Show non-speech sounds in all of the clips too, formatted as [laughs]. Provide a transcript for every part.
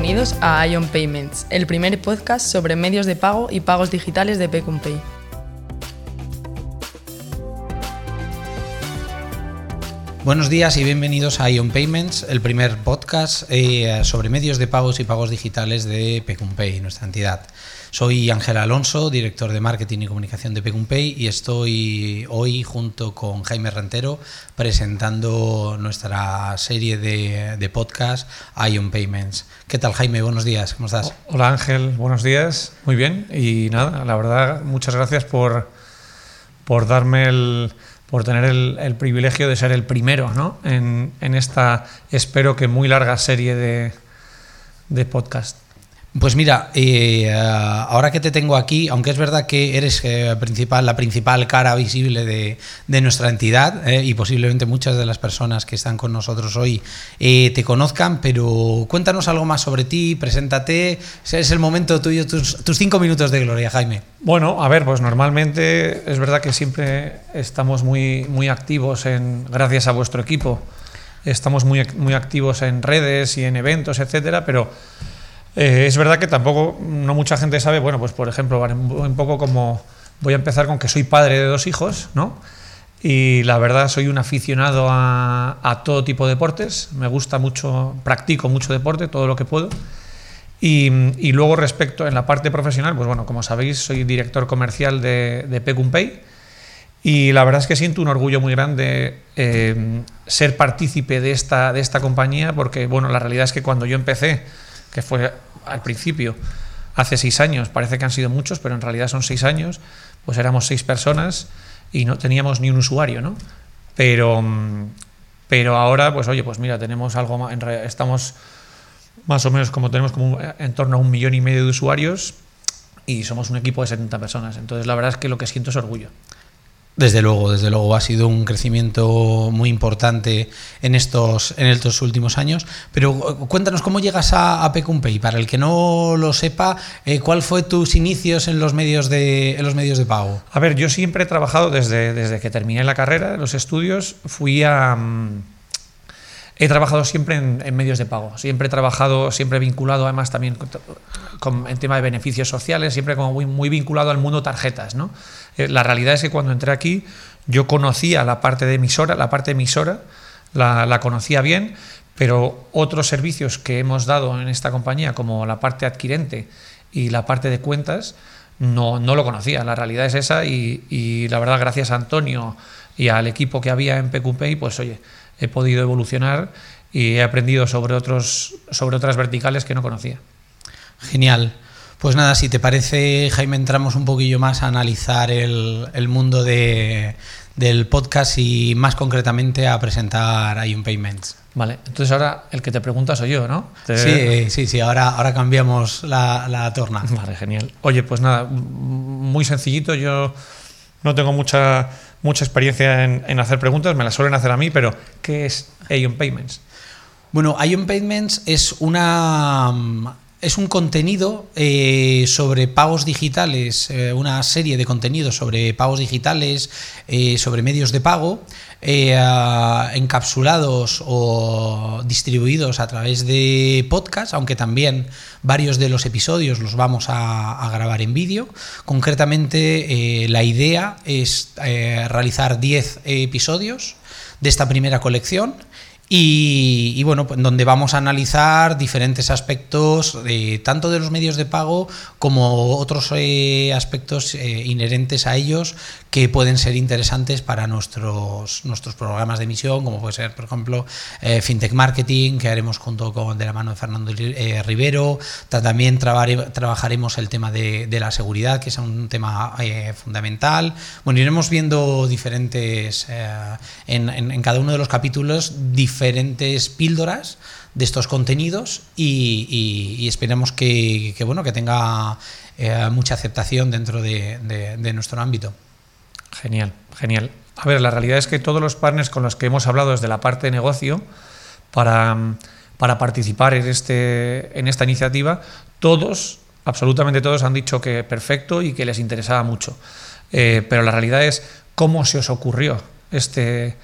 bienvenidos a Ion Payments, el primer podcast sobre medios de pago y pagos digitales de Pay. Buenos días y bienvenidos a Ion Payments, el primer podcast eh, sobre medios de pagos y pagos digitales de Pay, nuestra entidad. Soy Ángel Alonso, director de marketing y comunicación de Pay y estoy hoy junto con Jaime Rentero presentando nuestra serie de, de podcast Ion Payments. ¿Qué tal Jaime? Buenos días, ¿cómo estás? Hola Ángel, buenos días, muy bien y nada, la verdad muchas gracias por, por darme el por tener el, privilegio de ser el primero ¿no? en, esta, espero que muy larga serie de, de podcast. Pues mira, eh, ahora que te tengo aquí, aunque es verdad que eres eh, principal, la principal cara visible de, nuestra entidad eh, y posiblemente muchas de las personas que están con nosotros hoy te conozcan, pero cuéntanos algo más sobre ti, preséntate, es el momento tuyo, tus, tus cinco minutos de gloria, Jaime. Bueno, a ver, pues normalmente es verdad que siempre estamos muy, muy activos en, gracias a vuestro equipo, estamos muy, muy activos en redes y en eventos, etcétera, pero eh, es verdad que tampoco, no mucha gente sabe, bueno, pues por ejemplo, un poco como voy a empezar con que soy padre de dos hijos, ¿no? Y la verdad soy un aficionado a, todo tipo de deportes, me gusta mucho, practico mucho deporte, todo lo que puedo. Y, luego respecto en la parte profesional, pues bueno, como sabéis, soy director comercial de, de y la verdad es que siento un orgullo muy grande eh, ser partícipe de esta, de esta compañía porque, bueno, la realidad es que cuando yo empecé, que fue al principio, hace seis años, parece que han sido muchos, pero en realidad son seis años, pues éramos seis personas y no teníamos ni un usuario, ¿no? Pero, pero ahora, pues oye, pues mira, tenemos algo más, estamos más o menos como tenemos como en torno a un millón y medio de usuarios y somos un equipo de 70 personas. Entonces, la verdad es que lo que siento es orgullo. Desde luego, desde luego ha sido un crecimiento muy importante en estos, en estos últimos años. Pero uh, cuéntanos cómo llegas a, a Pecumpay. Para el que no lo sepa, eh, ¿cuál fue tus inicios en los medios de, en los medios de pago? A ver, yo siempre he trabajado desde, desde que terminé la carrera, los estudios, fui a. He trabajado siempre en, medios de pago, siempre he trabajado, siempre vinculado además también con, en tema de beneficios sociales, siempre como muy, vinculado al mundo tarjetas. ¿no? Eh, la realidad es que cuando entré aquí yo conocía la parte de emisora, la parte emisora la, conocía bien, pero otros servicios que hemos dado en esta compañía, como la parte adquirente y la parte de cuentas, no, no lo conocía. La realidad es esa y, y, la verdad, gracias a Antonio y al equipo que había en PQPay, pues oye, he podido evolucionar y he aprendido sobre, otros, sobre otras verticales que no conocía. Genial. Pues nada, si te parece, Jaime, entramos un poquillo más a analizar el, el mundo de, del podcast y más concretamente a presentar Ion Payments. Vale, entonces ahora el que te pregunta soy yo, ¿no? Sí, sí, sí, ahora, ahora cambiamos la, la torna. Vale, genial. Oye, pues nada, muy sencillito, yo no tengo mucha mucha experiencia en, hacer preguntas, me las suelen hacer a mí, pero ¿qué es Ion Payments? Bueno, Ion Payments es una es un contenido eh, sobre pagos digitales, eh, una serie de contenidos sobre pagos digitales, eh, sobre medios de pago, encapsulados o distribuidos a través de podcast, aunque también varios de los episodios los vamos a, grabar en vídeo. Concretamente, la idea es realizar 10 episodios de esta primera colección y, bueno, pues, donde vamos a analizar diferentes aspectos de, tanto de los medios de pago como otros eh, aspectos eh, inherentes a ellos que pueden ser interesantes para nuestros, nuestros programas de emisión, como puede ser, por ejemplo, eh, FinTech Marketing, que haremos junto con de la mano de Fernando Rivero. También trabajaremos el tema de, de, la seguridad, que es un tema fundamental. Bueno, iremos viendo diferentes, en, en, en, cada uno de los capítulos, diferentes diferentes píldoras de estos contenidos y, esperemos que, bueno, que tenga eh, mucha aceptación dentro de, nuestro ámbito. Genial, genial. A ver, la realidad es que todos los partners con los que hemos hablado desde la parte de negocio para, para participar en, este, en esta iniciativa, todos, absolutamente todos, han dicho que perfecto y que les interesaba mucho. Eh, pero la realidad es cómo se os ocurrió este,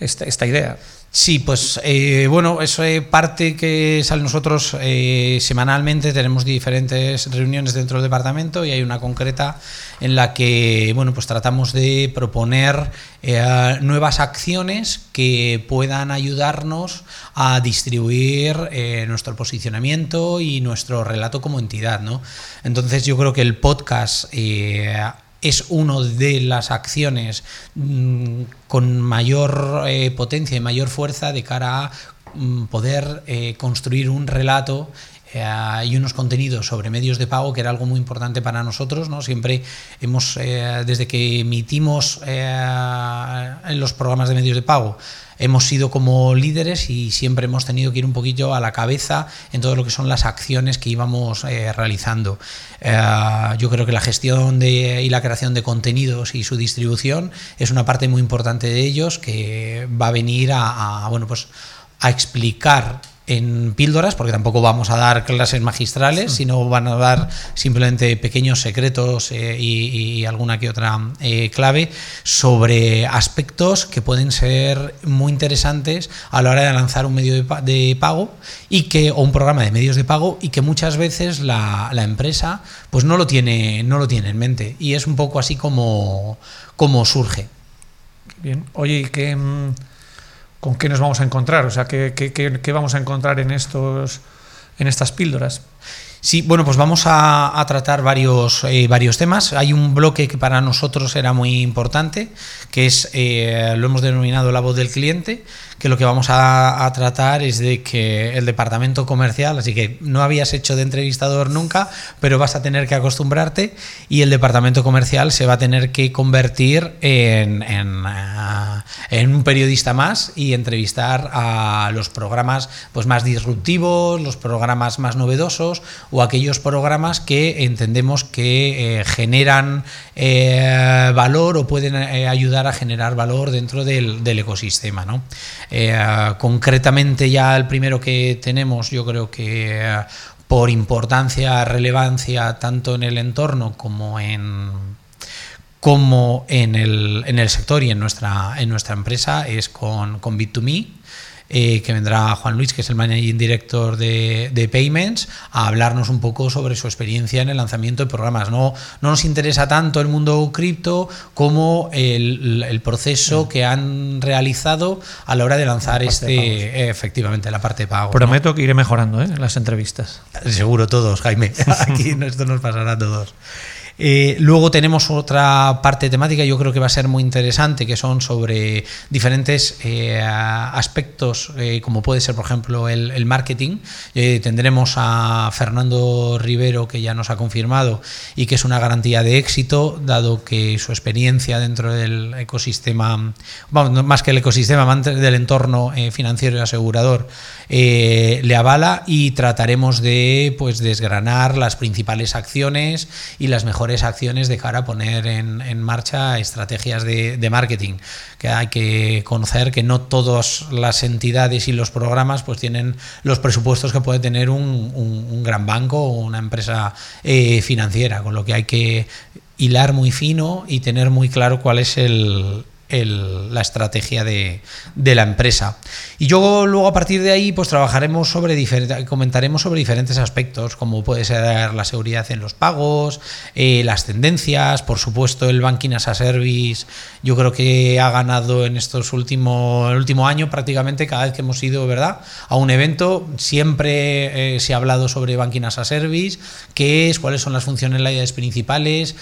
esta, esta idea. Sí, pues eh, bueno, eso es parte que sale nosotros eh, semanalmente, tenemos diferentes reuniones dentro del departamento y hay una concreta en la que bueno, pues tratamos de proponer eh, nuevas acciones que puedan ayudarnos a distribuir nuestro posicionamiento y nuestro relato como entidad. ¿no? Entonces yo creo que el podcast es una de las acciones mm, con mayor eh, potencia y mayor fuerza de cara a mm, poder eh, construir un relato eh, y unos contenidos sobre medios de pago que era algo muy importante para nosotros no siempre hemos desde que emitimos en los programas de medios de pago hemos sido como líderes y siempre hemos tenido que ir un poquillo a la cabeza en todo lo que son las acciones que íbamos eh, realizando. Eh, yo creo que la gestión de, y la creación de contenidos y su distribución es una parte muy importante de ellos que va a venir a bueno, pues, a explicar en píldoras, porque tampoco vamos a dar clases magistrales, sino van a dar simplemente pequeños secretos eh, y, alguna que otra eh, clave sobre aspectos que pueden ser muy interesantes a la hora de lanzar un medio de, pago y que, o un programa de medios de pago y que muchas veces la, empresa pues no lo tiene, no lo tiene en mente. Y es un poco así como, como surge. Bien. Oye, ¿y qué mm, con qué nos vamos a encontrar, o sea, qué, vamos a encontrar en, estos, en estas píldoras. Sí, bueno, pues vamos a, tratar varios, eh, varios temas. Hay un bloque que para nosotros era muy importante, que es, eh, lo hemos denominado la voz del cliente, que lo que vamos a, tratar es de que el departamento comercial, así que no habías hecho de entrevistador nunca, pero vas a tener que acostumbrarte y el departamento comercial se va a tener que convertir en, en, eh, un periodista más y entrevistar a los programas pues, más disruptivos, los programas más novedosos o aquellos programas que entendemos que eh, generan eh, valor o pueden ayudar a generar valor dentro del, del ecosistema. ¿no? Eh, concretamente ya el primero que tenemos, yo creo que eh, por importancia, relevancia, tanto en el entorno como en como en el, en el sector y en nuestra, en nuestra empresa, es con, con Bit2Me. Eh, que vendrá Juan Luis, que es el Managing Director de, Payments, a hablarnos un poco sobre su experiencia en el lanzamiento de programas. No, no nos interesa tanto el mundo cripto como el, proceso mm. que han realizado a la hora de lanzar este, efectivamente, la parte de pago. Prometo que iré mejorando ¿eh? las entrevistas. Seguro todos, Jaime. [laughs] Aquí esto nos pasará a todos. Eh, luego tenemos otra parte temática, yo creo que va a ser muy interesante, que son sobre diferentes eh, aspectos, eh, como puede ser, por ejemplo, el, marketing. tendremos a Fernando Rivero, que ya nos ha confirmado y que es una garantía de éxito, dado que su experiencia dentro del ecosistema, bueno, más que el ecosistema, del entorno financiero y asegurador, le avala y trataremos de pues, desgranar las principales acciones y las mejores acciones de cara a poner en, marcha estrategias de, marketing. Que hay que conocer que no todas las entidades y los programas pues tienen los presupuestos que puede tener un, gran banco o una empresa eh, financiera, con lo que hay que hilar muy fino y tener muy claro cuál es el, la estrategia de, la empresa. Y yo luego a partir de ahí pues trabajaremos sobre diferentes, comentaremos sobre diferentes aspectos, como puede ser la seguridad en los pagos, eh, las tendencias, por supuesto el banking as a service, yo creo que ha ganado en estos últimos, el último año prácticamente cada vez que hemos ido, ¿verdad? A un evento siempre eh, se ha hablado sobre banking as a service, qué es, cuáles son las funcionalidades principales,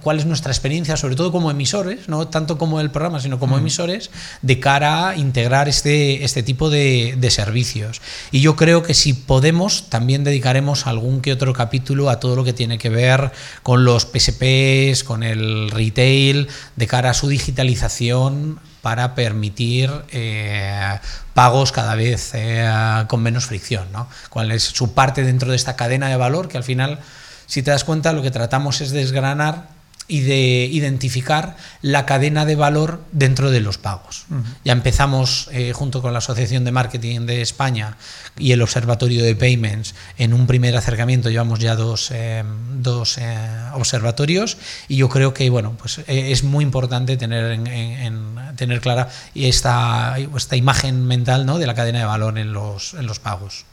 cuál es nuestra experiencia, sobre todo como emisores, no tanto como el sino como mm. emisores, de cara a integrar este, este tipo de, servicios. Y yo creo que si podemos, también dedicaremos algún que otro capítulo a todo lo que tiene que ver con los PSPs, con el retail, de cara a su digitalización para permitir eh, pagos cada vez eh, con menos fricción. ¿no? ¿Cuál es su parte dentro de esta cadena de valor que al final, si te das cuenta, lo que tratamos es desgranar y de identificar la cadena de valor dentro de los pagos. Ya empezamos eh, junto con la Asociación de Marketing de España y el Observatorio de Payments en un primer acercamiento, llevamos ya dos, eh, dos eh, observatorios y yo creo que bueno, pues, es muy importante tener, en, tener clara esta, esta imagen mental ¿no? de la cadena de valor en los, en los pagos.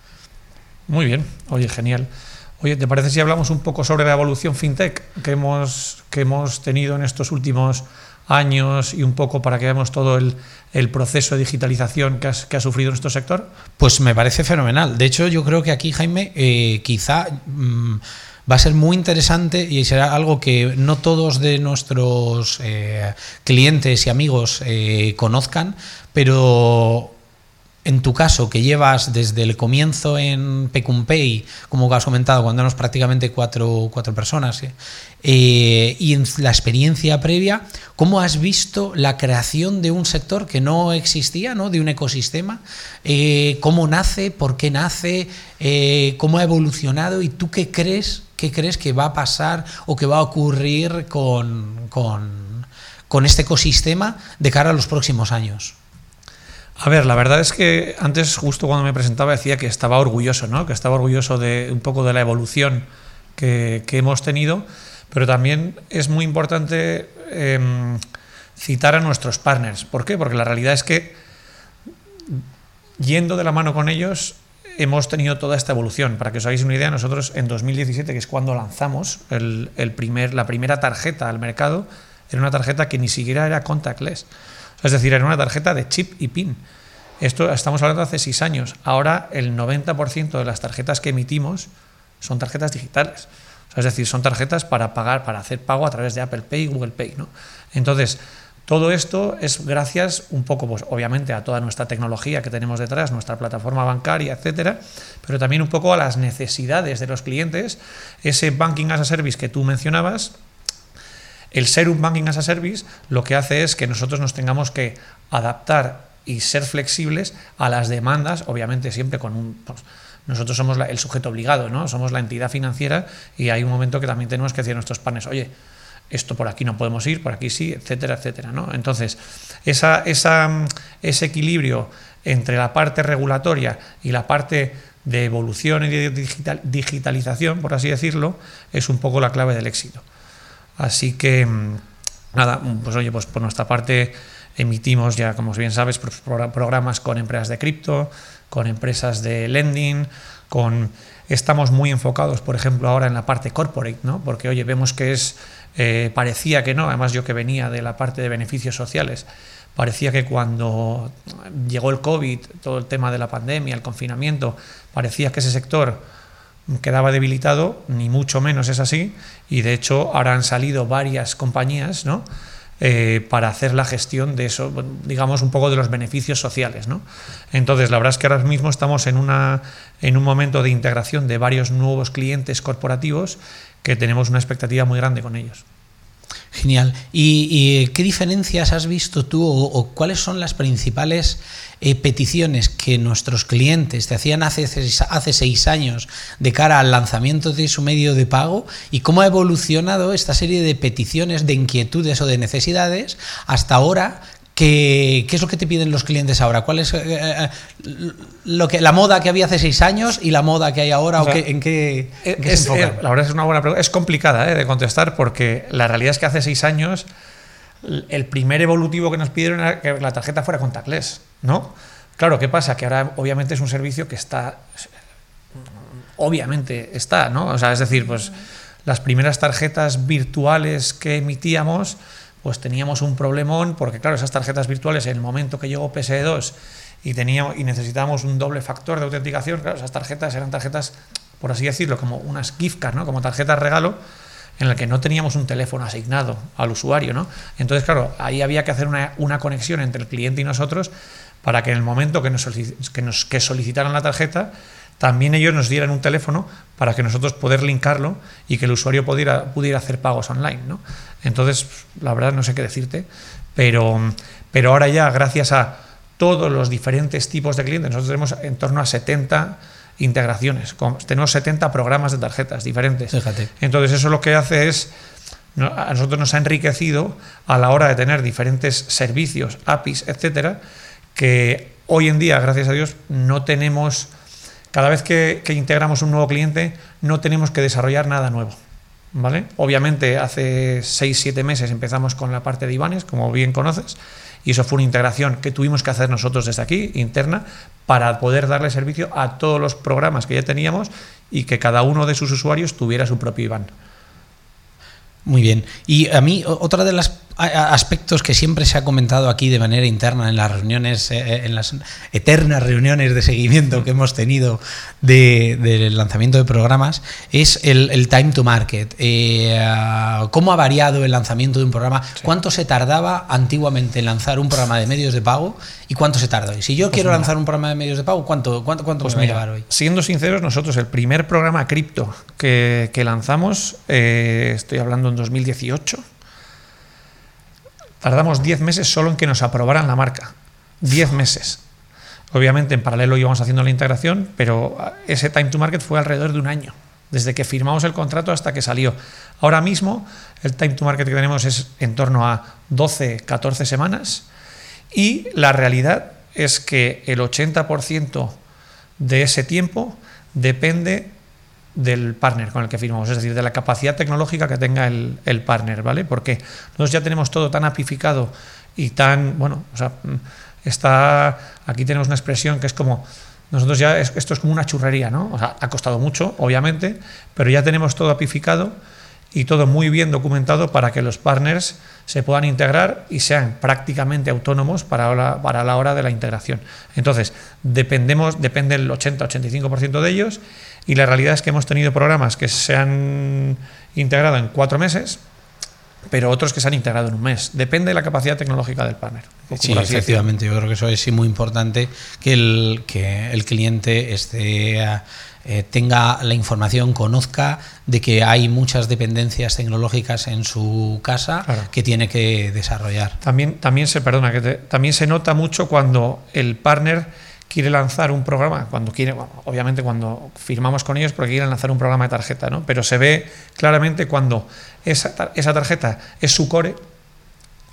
Muy bien, oye, genial. Oye, ¿te parece si hablamos un poco sobre la evolución fintech que hemos, que hemos tenido en estos últimos años y un poco para que veamos todo el, proceso de digitalización que, ha sufrido nuestro sector? Pues me parece fenomenal. De hecho, yo creo que aquí, Jaime, eh, quizá mm, va a ser muy interesante y será algo que no todos de nuestros eh, clientes y amigos eh, conozcan, pero en tu caso, que llevas desde el comienzo en Pecumpay, como has comentado, cuando éramos prácticamente cuatro, cuatro personas, ¿eh? Eh, y en la experiencia previa, ¿cómo has visto la creación de un sector que no existía, ¿no? de un ecosistema? Eh, ¿Cómo nace? ¿Por qué nace? ¿Cómo ha evolucionado? ¿Y tú qué crees, qué crees que va a pasar o que va a ocurrir con, con este ecosistema de cara a los próximos años? A ver, la verdad es que antes, justo cuando me presentaba, decía que estaba orgulloso, ¿no? Que estaba orgulloso de un poco de la evolución que, hemos tenido, pero también es muy importante em, citar a nuestros partners. ¿Por qué? Porque la realidad es que yendo de la mano con ellos hemos tenido toda esta evolución. Para que os hagáis una idea, nosotros en 2017, que es cuando lanzamos el, primer, la primera tarjeta al mercado, era una tarjeta que ni siquiera era contactless. Es decir, era una tarjeta de chip y PIN. Esto estamos hablando de hace seis años. Ahora el 90% de las tarjetas que emitimos son tarjetas digitales. es decir, son tarjetas para pagar, para hacer pago a través de Apple Pay y Google Pay. ¿no? Entonces, todo esto es gracias un poco, pues, obviamente, a toda nuestra tecnología que tenemos detrás, nuestra plataforma bancaria, etcétera, pero también un poco a las necesidades de los clientes. Ese banking as a service que tú mencionabas, el ser un banking as a service lo que hace es que nosotros nos tengamos que adaptar y ser flexibles a las demandas, obviamente siempre con un... Pues, nosotros somos el sujeto obligado, ¿no? Somos la entidad financiera y hay un momento que también tenemos que decir a nuestros panes, oye, esto por aquí no podemos ir, por aquí sí, etcétera, etcétera, ¿no? Entonces, esa, esa, ese equilibrio entre la parte regulatoria y la parte de evolución y de digitalización, por así decirlo, es un poco la clave del éxito. Así que, mm, nada, pues oye, pues por nuestra parte emitimos ya, como bien sabes, programas con empresas de cripto, con empresas de lending, con estamos muy enfocados, por ejemplo, ahora en la parte corporate, ¿no? Porque oye, vemos que es eh, parecía que no, además yo que venía de la parte de beneficios sociales, parecía que cuando llegó el COVID, todo el tema de la pandemia, el confinamiento, parecía que ese sector quedaba debilitado, ni mucho menos es así, y de hecho ahora han salido varias compañías ¿no? Eh, para hacer la gestión de eso, digamos, un poco de los beneficios sociales. ¿no? Entonces, la verdad es que ahora mismo estamos en, una, en un momento de integración de varios nuevos clientes corporativos que tenemos una expectativa muy grande con ellos. Genial. ¿Y, qué diferencias has visto tú o, cuáles son las principales eh, peticiones que nuestros clientes te hacían hace, hace seis años de cara al lanzamiento de su medio de pago y cómo ha evolucionado esta serie de peticiones, de inquietudes o de necesidades hasta ahora ¿Qué, es lo que te piden los clientes ahora? ¿Cuál es eh, eh, lo que, la moda que había hace seis años y la moda que hay ahora? O, ¿En qué, es, La verdad es una buena pregunta. Es complicada eh, de contestar porque la realidad es que hace seis años el primer evolutivo que nos pidieron era que la tarjeta fuera contactless, ¿no? Claro, ¿qué pasa? Que ahora obviamente es un servicio que está... Obviamente está, ¿no? O sea, es decir, pues las primeras tarjetas virtuales que emitíamos pues teníamos un problemón, porque claro, esas tarjetas virtuales, en el momento que llegó PSE2 y, teníamos, y necesitábamos un doble factor de autenticación, claro, esas tarjetas eran tarjetas, por así decirlo, como unas gift cards, ¿no? como tarjetas regalo, en la que no teníamos un teléfono asignado al usuario. ¿no? Entonces, claro, ahí había que hacer una, una conexión entre el cliente y nosotros para que en el momento que nos, que nos que solicitaran la tarjeta, también ellos nos dieran un teléfono para que nosotros poder linkarlo y que el usuario pudiera, pudiera hacer pagos online. ¿no? Entonces, la verdad no sé qué decirte, pero, pero ahora ya, gracias a todos los diferentes tipos de clientes, nosotros tenemos en torno a 70 integraciones, tenemos 70 programas de tarjetas diferentes. Fíjate. Entonces, eso lo que hace es a nosotros nos ha enriquecido a la hora de tener diferentes servicios, APIs, etcétera, que hoy en día, gracias a Dios, no tenemos, cada vez que, integramos un nuevo cliente, no tenemos que desarrollar nada nuevo. ¿Vale? Obviamente hace 6-7 meses empezamos con la parte de Ibanes, como bien conoces, y eso fue una integración que tuvimos que hacer nosotros desde aquí, interna, para poder darle servicio a todos los programas que ya teníamos y que cada uno de sus usuarios tuviera su propio IBAN. Muy bien. Y a mí, otra de los aspectos que siempre se ha comentado aquí de manera interna en las reuniones, eh, eh, en las eternas reuniones de seguimiento que hemos tenido del lanzamiento de programas, es el, time to market. Eh, ¿Cómo ha variado el lanzamiento de un programa? ¿Cuánto se tardaba antiguamente en lanzar un programa de medios de pago y cuánto se tarda hoy? Si yo pues quiero lanzar un programa de medios de pago, ¿cuánto, cuánto, cuánto pues me va a llevar hoy? Siendo sinceros, nosotros el primer programa cripto que, lanzamos, estoy hablando en 2018, tardamos 10 meses solo en que nos aprobaran la marca. 10 meses. Obviamente en paralelo íbamos haciendo la integración, pero ese time to market fue alrededor de un año, desde que firmamos el contrato hasta que salió. Ahora mismo el time to market que tenemos es en torno a 12, 14 semanas y la realidad es que el 80% de ese tiempo depende del partner con el que firmamos, es decir, de la capacidad tecnológica que tenga el, el partner, ¿vale? Porque nosotros ya tenemos todo tan apificado y tan, bueno, o sea, está, aquí tenemos una expresión que es como, nosotros ya, esto es como una churrería, ¿no? O sea, ha costado mucho, obviamente, pero ya tenemos todo apificado y todo muy bien documentado para que los partners se puedan integrar y sean prácticamente autónomos para la, para la hora de la integración. Entonces, dependemos, depende el 80-85% de ellos y la realidad es que hemos tenido programas que se han integrado en cuatro meses, pero otros que se han integrado en un mes. Depende de la capacidad tecnológica del partner. Sí, efectivamente, yo creo que eso es muy importante que el, que el cliente esté, eh, tenga la información, conozca de que hay muchas dependencias tecnológicas en su casa que tiene que desarrollar. También, también se, perdona, que también se nota mucho cuando el partner quiere lanzar un programa, cuando quiere, obviamente cuando firmamos con ellos porque quieren lanzar un programa de tarjeta, ¿no? pero se ve claramente cuando esa, esa tarjeta es su core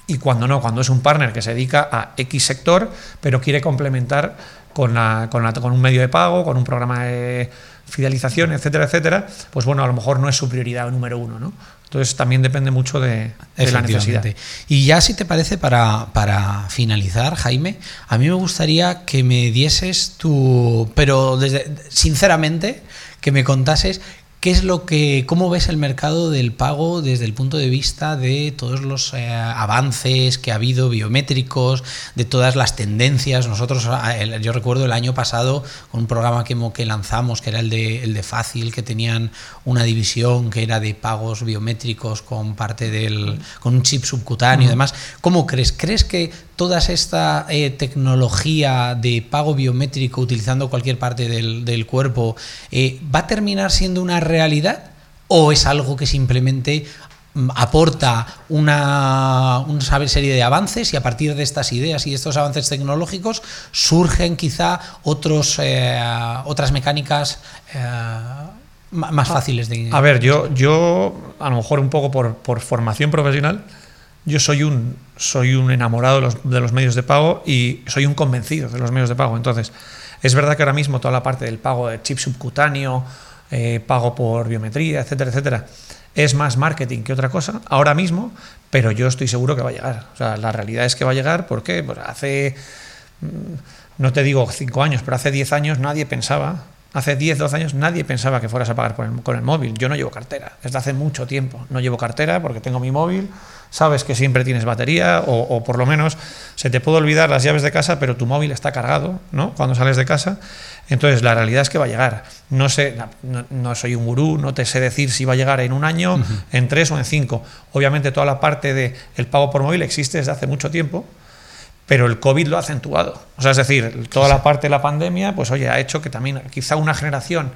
y cuando no, cuando es un partner que se dedica a X sector, pero quiere complementar con, la, con, la, con un medio de pago, con un programa de fidelización, etcétera, etcétera, pues bueno, a lo mejor no es su prioridad número uno, ¿no? Entonces también depende mucho de, la necesidad. Y ya si te parece, para, para, finalizar, Jaime, a mí me gustaría que me dieses tu, pero desde, sinceramente, que me contases ¿Qué es lo que, cómo ves el mercado del pago desde el punto de vista de todos los eh, avances que ha habido biométricos, de todas las tendencias? Nosotros, eh, yo recuerdo el año pasado con un programa que, que lanzamos, que era el de, el de Fácil, que tenían una división que era de pagos biométricos con parte del, con un chip subcutáneo y demás. ¿Cómo crees? ¿Crees que toda esta eh, tecnología de pago biométrico utilizando cualquier parte del, cuerpo eh, va a terminar siendo una realidad o es algo que simplemente mm, aporta una, una, serie de avances y a partir de estas ideas y de estos avances tecnológicos surgen quizá otros, eh, otras mecánicas más fáciles de... A ver, yo, yo a lo mejor un poco por, por formación profesional, yo soy un, soy un enamorado de los, medios de pago y soy un convencido de los medios de pago. Entonces, es verdad que ahora mismo toda la parte del pago de chip subcutáneo, eh, pago por biometría, etcétera, etcétera, es más marketing que otra cosa, ahora mismo, pero yo estoy seguro que va a llegar. O sea, la realidad es que va a llegar porque hace, mm, no te digo cinco años, pero hace diez años nadie pensaba Hace 10, 12 años nadie pensaba que fueras a pagar con el móvil. Yo no llevo cartera, desde hace mucho tiempo. No llevo cartera porque tengo mi móvil, sabes que siempre tienes batería o, por lo menos se te puede olvidar las llaves de casa, pero tu móvil está cargado ¿no? cuando sales de casa. Entonces la realidad es que va a llegar. No sé, no, soy un gurú, no te sé decir si va a llegar en un año, en tres o en cinco. Obviamente toda la parte del el pago por móvil existe desde hace mucho tiempo pero el COVID lo ha acentuado. O sea, es decir, toda la parte de la pandemia, pues oye, ha hecho que también quizá una generación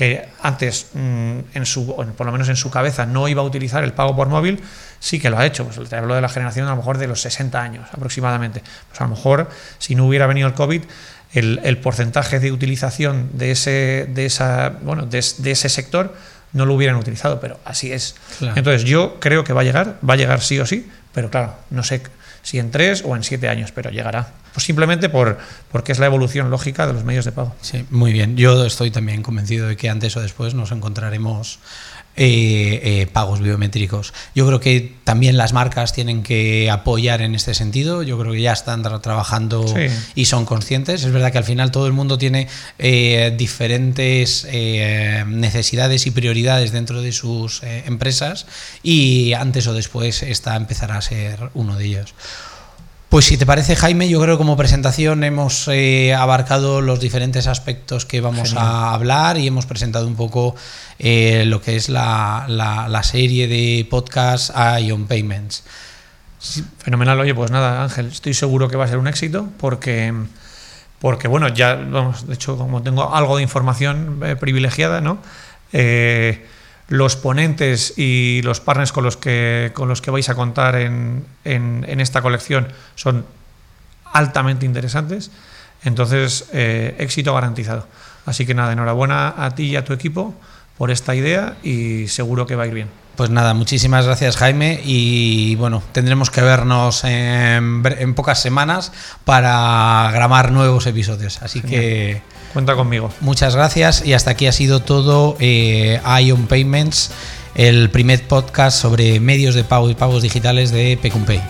que antes, mm, en su, por lo menos en su cabeza, no iba a utilizar el pago por móvil, sí que lo ha hecho. Pues te hablo de la generación a lo mejor de los 60 años aproximadamente. Pues a lo mejor, si no hubiera venido el COVID, el, porcentaje de utilización de ese, de esa, bueno, de, ese sector no lo hubieran utilizado, pero así es. Claro. Entonces yo creo que va a llegar, va a llegar sí o sí, pero claro, no sé si en tres o en siete años, pero llegará. Pues simplemente por, porque es la evolución lógica de los medios de pago. Sí, muy bien. Yo estoy también convencido de que antes o después nos encontraremos eh, eh, pagos biométricos. Yo creo que también las marcas tienen que apoyar en este sentido. Yo creo que ya están tra- trabajando Sí. y son conscientes. Es verdad que al final todo el mundo tiene eh, diferentes necesidades y prioridades dentro de sus empresas y antes o después esta empezará a ser uno de ellos. Pues si te parece, Jaime, yo creo que como presentación hemos eh, abarcado los diferentes aspectos que vamos Genial. a hablar y hemos presentado un poco eh, lo que es la, la- la serie de podcast Ion Payments. Fenomenal, oye, pues nada, Ángel, estoy seguro que va a ser un éxito porque, porque bueno, ya, vamos, de hecho, como tengo algo de información eh, privilegiada, ¿no? Eh, los ponentes y los partners con los que, con los que vais a contar en, en- esta colección son altamente interesantes, entonces eh, éxito garantizado. Así que nada, enhorabuena a ti y a tu equipo por esta idea y seguro que va a ir bien. Pues nada, muchísimas gracias Jaime y bueno, tendremos que vernos en, pocas semanas para grabar nuevos episodios. Así que Cuenta conmigo. muchas gracias y hasta aquí ha sido todo eh, Ion Payments, el primer podcast sobre medios de pago y pagos digitales de Pecumpay.